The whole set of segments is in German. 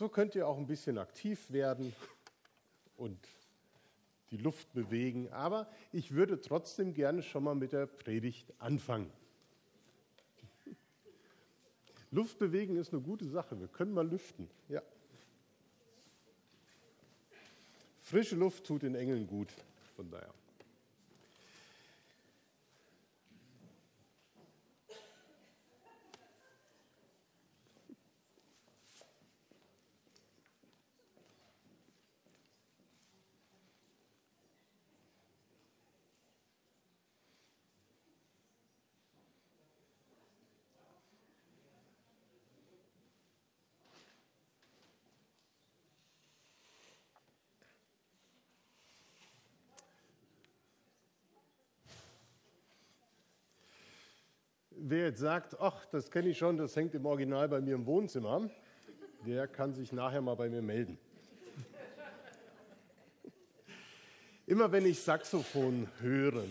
So könnt ihr auch ein bisschen aktiv werden und die Luft bewegen. Aber ich würde trotzdem gerne schon mal mit der Predigt anfangen. Luft bewegen ist eine gute Sache. Wir können mal lüften. Ja. Frische Luft tut den Engeln gut. Von daher. Wer jetzt sagt, ach, das kenne ich schon, das hängt im Original bei mir im Wohnzimmer, der kann sich nachher mal bei mir melden. Immer wenn ich Saxophon höre,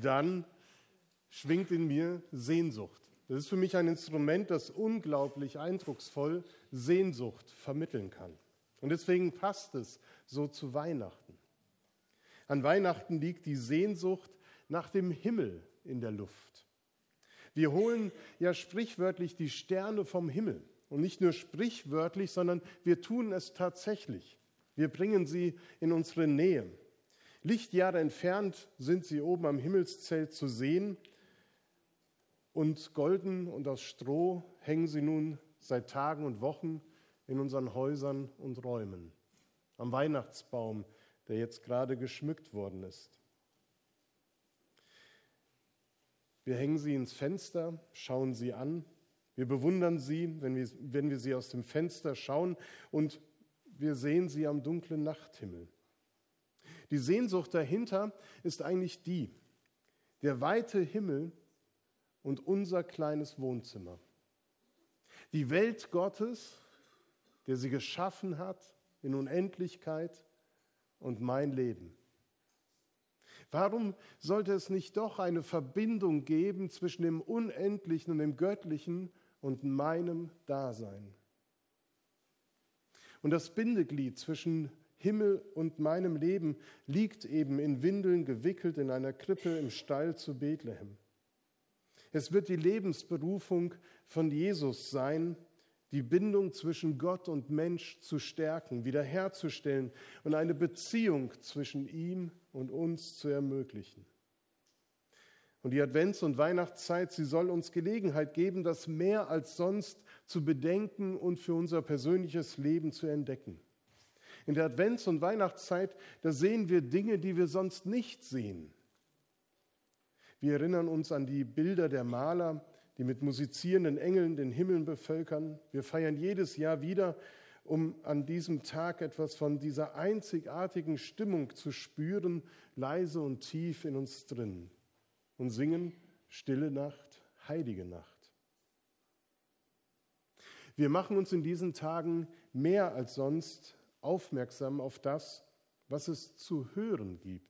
dann schwingt in mir Sehnsucht. Das ist für mich ein Instrument, das unglaublich eindrucksvoll Sehnsucht vermitteln kann. Und deswegen passt es so zu Weihnachten. An Weihnachten liegt die Sehnsucht nach dem Himmel in der Luft. Wir holen ja sprichwörtlich die Sterne vom Himmel. Und nicht nur sprichwörtlich, sondern wir tun es tatsächlich. Wir bringen sie in unsere Nähe. Lichtjahre entfernt sind sie oben am Himmelszelt zu sehen. Und golden und aus Stroh hängen sie nun seit Tagen und Wochen in unseren Häusern und Räumen. Am Weihnachtsbaum, der jetzt gerade geschmückt worden ist. Wir hängen sie ins Fenster, schauen sie an. Wir bewundern sie, wenn wir, wenn wir sie aus dem Fenster schauen und wir sehen sie am dunklen Nachthimmel. Die Sehnsucht dahinter ist eigentlich die, der weite Himmel und unser kleines Wohnzimmer. Die Welt Gottes, der sie geschaffen hat in Unendlichkeit und mein Leben. Warum sollte es nicht doch eine Verbindung geben zwischen dem Unendlichen und dem Göttlichen und meinem Dasein? Und das Bindeglied zwischen Himmel und meinem Leben liegt eben in Windeln gewickelt in einer Krippe im Stall zu Bethlehem. Es wird die Lebensberufung von Jesus sein, die Bindung zwischen Gott und Mensch zu stärken, wiederherzustellen und eine Beziehung zwischen ihm und uns zu ermöglichen. Und die Advents- und Weihnachtszeit, sie soll uns Gelegenheit geben, das mehr als sonst zu bedenken und für unser persönliches Leben zu entdecken. In der Advents- und Weihnachtszeit, da sehen wir Dinge, die wir sonst nicht sehen. Wir erinnern uns an die Bilder der Maler, die mit musizierenden Engeln den Himmel bevölkern. Wir feiern jedes Jahr wieder, um an diesem Tag etwas von dieser einzigartigen Stimmung zu spüren, leise und tief in uns drin. Und singen Stille Nacht, heilige Nacht. Wir machen uns in diesen Tagen mehr als sonst aufmerksam auf das, was es zu hören gibt.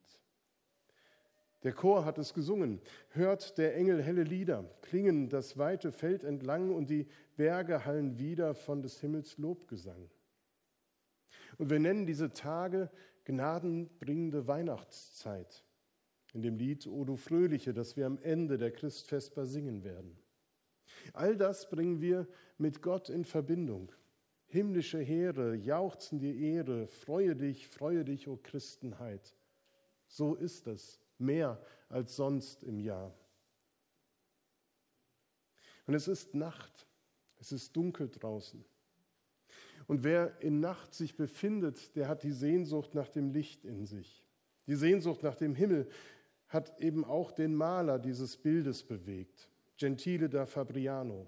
Der Chor hat es gesungen. Hört der Engel helle Lieder, klingen das weite Feld entlang und die Berge hallen wieder von des Himmels Lobgesang. Und wir nennen diese Tage gnadenbringende Weihnachtszeit in dem Lied O du Fröhliche, das wir am Ende der Christfestbar singen werden. All das bringen wir mit Gott in Verbindung. Himmlische Heere jauchzen dir Ehre, freue dich, freue dich, o Christenheit. So ist es mehr als sonst im Jahr. Und es ist Nacht, es ist dunkel draußen. Und wer in Nacht sich befindet, der hat die Sehnsucht nach dem Licht in sich. Die Sehnsucht nach dem Himmel hat eben auch den Maler dieses Bildes bewegt, Gentile da Fabriano.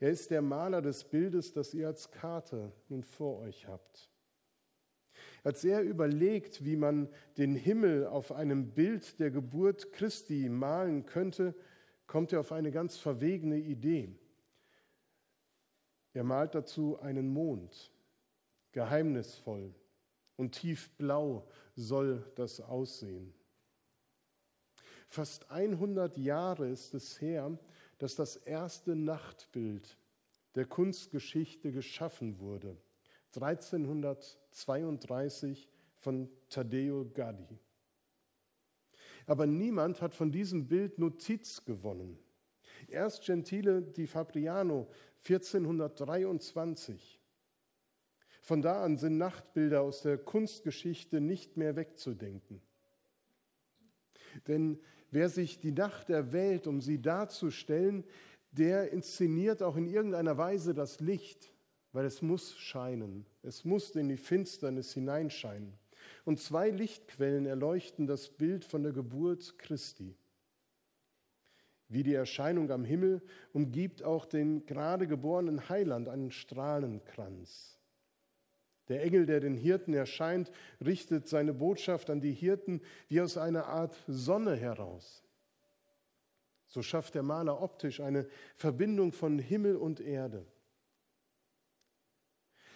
Er ist der Maler des Bildes, das ihr als Karte nun vor euch habt. Als er überlegt, wie man den Himmel auf einem Bild der Geburt Christi malen könnte, kommt er auf eine ganz verwegene Idee. Er malt dazu einen Mond, geheimnisvoll und tiefblau soll das aussehen. Fast 100 Jahre ist es her, dass das erste Nachtbild der Kunstgeschichte geschaffen wurde. 1332 von Taddeo Gaddi. Aber niemand hat von diesem Bild Notiz gewonnen. Erst Gentile di Fabriano 1423. Von da an sind Nachtbilder aus der Kunstgeschichte nicht mehr wegzudenken. Denn wer sich die Nacht erwählt, um sie darzustellen, der inszeniert auch in irgendeiner Weise das Licht, weil es muss scheinen, es muss in die Finsternis hineinscheinen. Und zwei Lichtquellen erleuchten das Bild von der Geburt Christi. Wie die Erscheinung am Himmel umgibt auch den gerade geborenen Heiland einen Strahlenkranz. Der Engel, der den Hirten erscheint, richtet seine Botschaft an die Hirten wie aus einer Art Sonne heraus. So schafft der Maler optisch eine Verbindung von Himmel und Erde.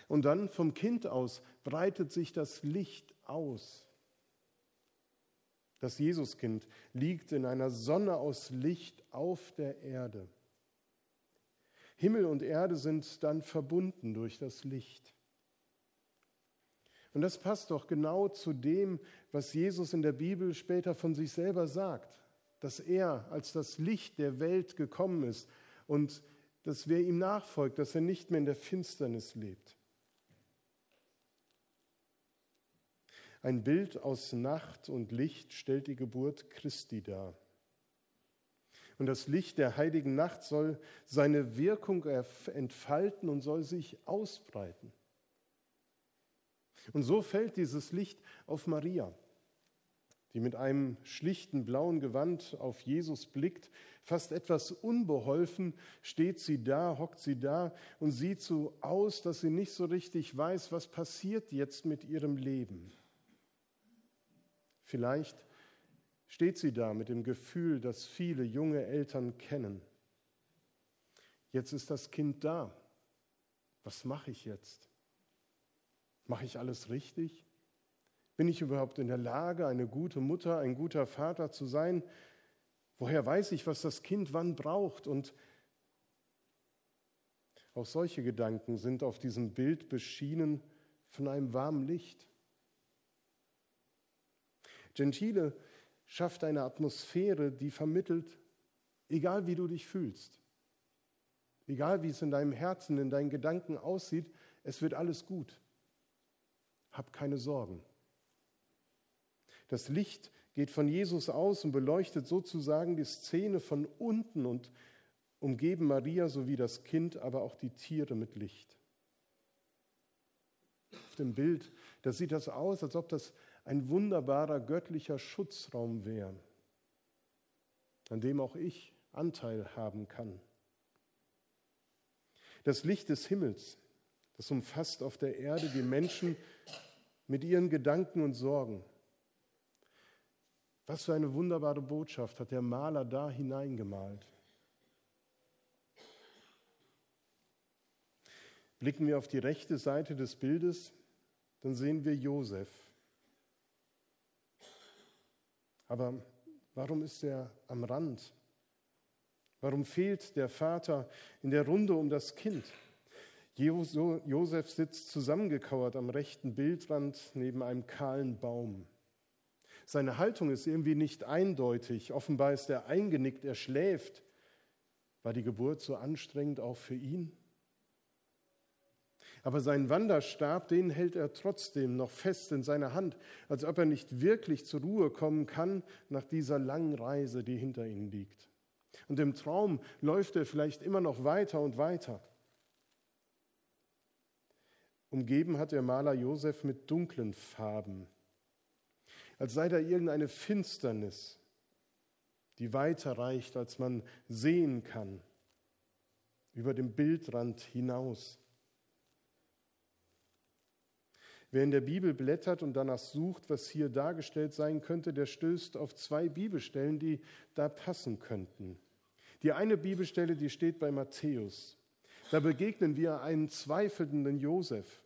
Und dann vom Kind aus breitet sich das Licht aus. Das Jesuskind liegt in einer Sonne aus Licht auf der Erde. Himmel und Erde sind dann verbunden durch das Licht. Und das passt doch genau zu dem, was Jesus in der Bibel später von sich selber sagt, dass er als das Licht der Welt gekommen ist und dass wer ihm nachfolgt, dass er nicht mehr in der Finsternis lebt. Ein Bild aus Nacht und Licht stellt die Geburt Christi dar. Und das Licht der heiligen Nacht soll seine Wirkung entfalten und soll sich ausbreiten. Und so fällt dieses Licht auf Maria, die mit einem schlichten blauen Gewand auf Jesus blickt. Fast etwas unbeholfen steht sie da, hockt sie da und sieht so aus, dass sie nicht so richtig weiß, was passiert jetzt mit ihrem Leben. Vielleicht steht sie da mit dem Gefühl, das viele junge Eltern kennen. Jetzt ist das Kind da. Was mache ich jetzt? Mache ich alles richtig? Bin ich überhaupt in der Lage, eine gute Mutter, ein guter Vater zu sein? Woher weiß ich, was das Kind wann braucht? Und auch solche Gedanken sind auf diesem Bild beschienen von einem warmen Licht. Gentile schafft eine Atmosphäre, die vermittelt, egal wie du dich fühlst, egal wie es in deinem Herzen, in deinen Gedanken aussieht, es wird alles gut hab keine Sorgen. Das Licht geht von Jesus aus und beleuchtet sozusagen die Szene von unten und umgeben Maria sowie das Kind, aber auch die Tiere mit Licht. Auf dem Bild, da sieht das aus, als ob das ein wunderbarer göttlicher Schutzraum wäre, an dem auch ich Anteil haben kann. Das Licht des Himmels, das umfasst auf der Erde die Menschen mit ihren Gedanken und Sorgen. Was für eine wunderbare Botschaft hat der Maler da hineingemalt. Blicken wir auf die rechte Seite des Bildes, dann sehen wir Josef. Aber warum ist er am Rand? Warum fehlt der Vater in der Runde um das Kind? Josef sitzt zusammengekauert am rechten Bildrand neben einem kahlen Baum. Seine Haltung ist irgendwie nicht eindeutig. Offenbar ist er eingenickt, er schläft. War die Geburt so anstrengend auch für ihn? Aber seinen Wanderstab, den hält er trotzdem noch fest in seiner Hand, als ob er nicht wirklich zur Ruhe kommen kann nach dieser langen Reise, die hinter ihm liegt. Und im Traum läuft er vielleicht immer noch weiter und weiter. Umgeben hat der Maler Josef mit dunklen Farben, als sei da irgendeine Finsternis, die weiter reicht, als man sehen kann, über dem Bildrand hinaus. Wer in der Bibel blättert und danach sucht, was hier dargestellt sein könnte, der stößt auf zwei Bibelstellen, die da passen könnten. Die eine Bibelstelle, die steht bei Matthäus. Da begegnen wir einen zweifelnden Josef.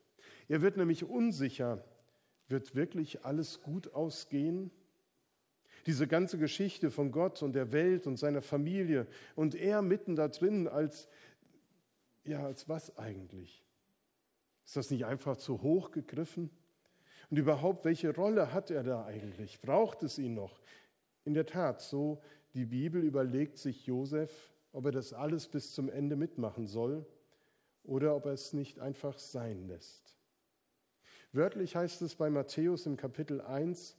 Er wird nämlich unsicher, wird wirklich alles gut ausgehen? Diese ganze Geschichte von Gott und der Welt und seiner Familie und er mitten da drin als Ja, als was eigentlich? Ist das nicht einfach zu hoch gegriffen? Und überhaupt, welche Rolle hat er da eigentlich? Braucht es ihn noch? In der Tat, so die Bibel überlegt sich Josef, ob er das alles bis zum Ende mitmachen soll oder ob er es nicht einfach sein lässt. Wörtlich heißt es bei Matthäus im Kapitel 1,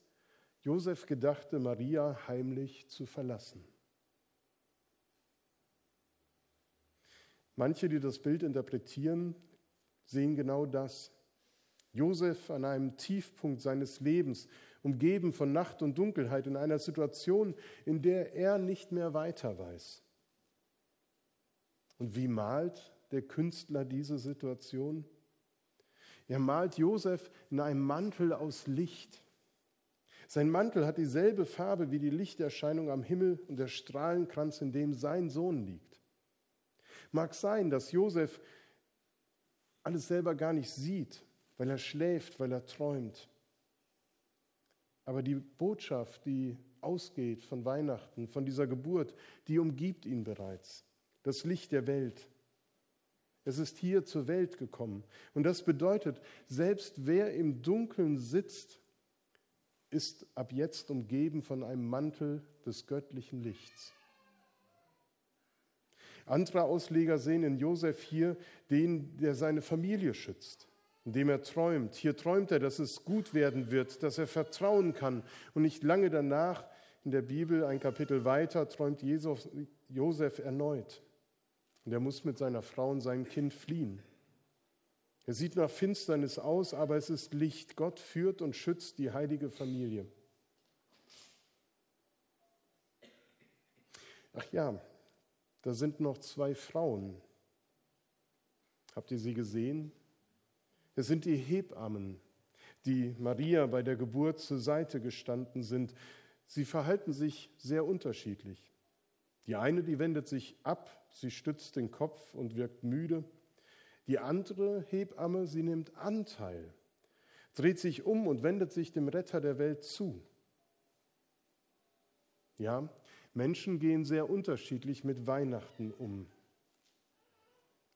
Josef gedachte, Maria heimlich zu verlassen. Manche, die das Bild interpretieren, sehen genau das. Josef an einem Tiefpunkt seines Lebens, umgeben von Nacht und Dunkelheit, in einer Situation, in der er nicht mehr weiter weiß. Und wie malt der Künstler diese Situation? Er malt Josef in einem Mantel aus Licht. Sein Mantel hat dieselbe Farbe wie die Lichterscheinung am Himmel und der Strahlenkranz, in dem sein Sohn liegt. Mag sein, dass Josef alles selber gar nicht sieht, weil er schläft, weil er träumt. Aber die Botschaft, die ausgeht von Weihnachten, von dieser Geburt, die umgibt ihn bereits. Das Licht der Welt. Es ist hier zur Welt gekommen. Und das bedeutet, selbst wer im Dunkeln sitzt, ist ab jetzt umgeben von einem Mantel des göttlichen Lichts. Andere Ausleger sehen in Josef hier den, der seine Familie schützt, indem er träumt. Hier träumt er, dass es gut werden wird, dass er vertrauen kann. Und nicht lange danach, in der Bibel, ein Kapitel weiter, träumt Josef erneut. Und er muss mit seiner Frau und seinem Kind fliehen. Er sieht nach Finsternis aus, aber es ist Licht. Gott führt und schützt die heilige Familie. Ach ja, da sind noch zwei Frauen. Habt ihr sie gesehen? Es sind die Hebammen, die Maria bei der Geburt zur Seite gestanden sind. Sie verhalten sich sehr unterschiedlich. Die eine, die wendet sich ab, sie stützt den Kopf und wirkt müde. Die andere Hebamme, sie nimmt Anteil, dreht sich um und wendet sich dem Retter der Welt zu. Ja, Menschen gehen sehr unterschiedlich mit Weihnachten um.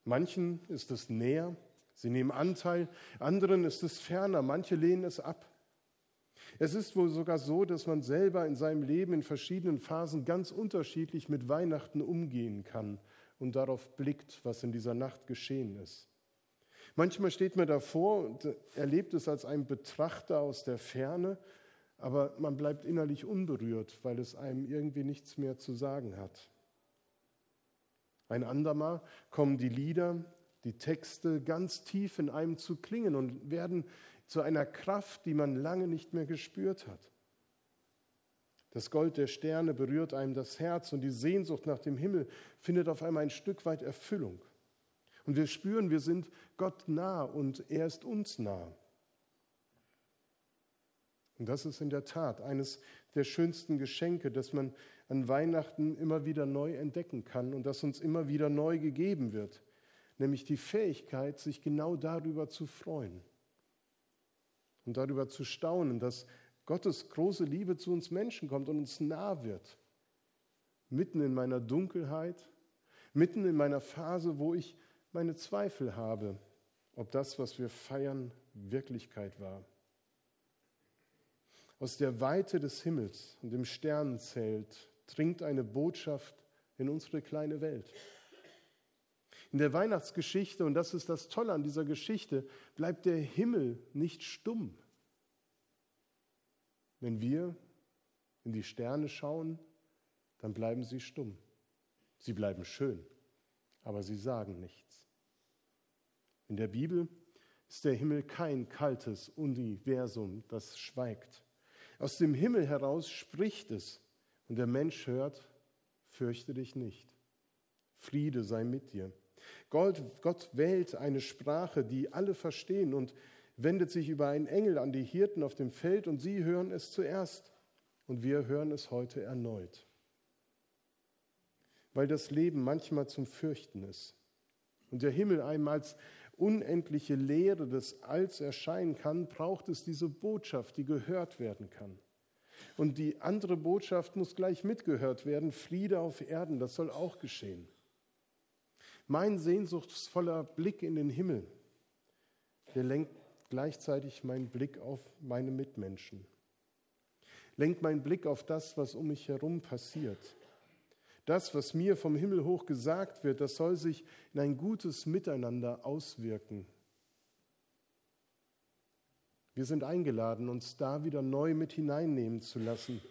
Manchen ist es näher, sie nehmen Anteil, anderen ist es ferner, manche lehnen es ab. Es ist wohl sogar so, dass man selber in seinem Leben in verschiedenen Phasen ganz unterschiedlich mit Weihnachten umgehen kann und darauf blickt, was in dieser Nacht geschehen ist. Manchmal steht man davor und erlebt es als ein Betrachter aus der Ferne, aber man bleibt innerlich unberührt, weil es einem irgendwie nichts mehr zu sagen hat. Ein andermal kommen die Lieder, die Texte ganz tief in einem zu klingen und werden zu einer Kraft, die man lange nicht mehr gespürt hat. Das Gold der Sterne berührt einem das Herz und die Sehnsucht nach dem Himmel findet auf einmal ein Stück weit Erfüllung. Und wir spüren, wir sind Gott nah und er ist uns nah. Und das ist in der Tat eines der schönsten Geschenke, das man an Weihnachten immer wieder neu entdecken kann und das uns immer wieder neu gegeben wird, nämlich die Fähigkeit, sich genau darüber zu freuen und darüber zu staunen, dass Gottes große Liebe zu uns Menschen kommt und uns nah wird. Mitten in meiner Dunkelheit, mitten in meiner Phase, wo ich meine Zweifel habe, ob das, was wir feiern, Wirklichkeit war. Aus der Weite des Himmels und dem Sternenzelt dringt eine Botschaft in unsere kleine Welt. In der Weihnachtsgeschichte, und das ist das Tolle an dieser Geschichte, bleibt der Himmel nicht stumm. Wenn wir in die Sterne schauen, dann bleiben sie stumm. Sie bleiben schön, aber sie sagen nichts. In der Bibel ist der Himmel kein kaltes Universum, das schweigt. Aus dem Himmel heraus spricht es und der Mensch hört, fürchte dich nicht. Friede sei mit dir. Gott, Gott wählt eine Sprache, die alle verstehen und wendet sich über einen Engel an die Hirten auf dem Feld und sie hören es zuerst und wir hören es heute erneut. Weil das Leben manchmal zum Fürchten ist und der Himmel einem als unendliche Leere des Alls erscheinen kann, braucht es diese Botschaft, die gehört werden kann. Und die andere Botschaft muss gleich mitgehört werden, Friede auf Erden, das soll auch geschehen. Mein sehnsuchtsvoller Blick in den Himmel, der lenkt gleichzeitig meinen Blick auf meine Mitmenschen. Lenkt meinen Blick auf das, was um mich herum passiert. Das, was mir vom Himmel hoch gesagt wird, das soll sich in ein gutes Miteinander auswirken. Wir sind eingeladen, uns da wieder neu mit hineinnehmen zu lassen,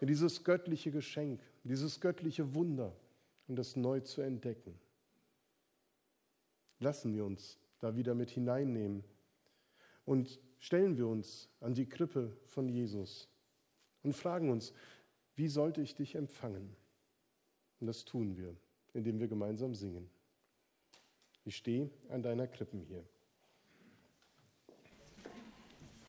in dieses göttliche Geschenk, dieses göttliche Wunder und das neu zu entdecken. Lassen wir uns da wieder mit hineinnehmen und stellen wir uns an die Krippe von Jesus und fragen uns, wie sollte ich dich empfangen? Und das tun wir, indem wir gemeinsam singen. Ich stehe an deiner Krippen hier.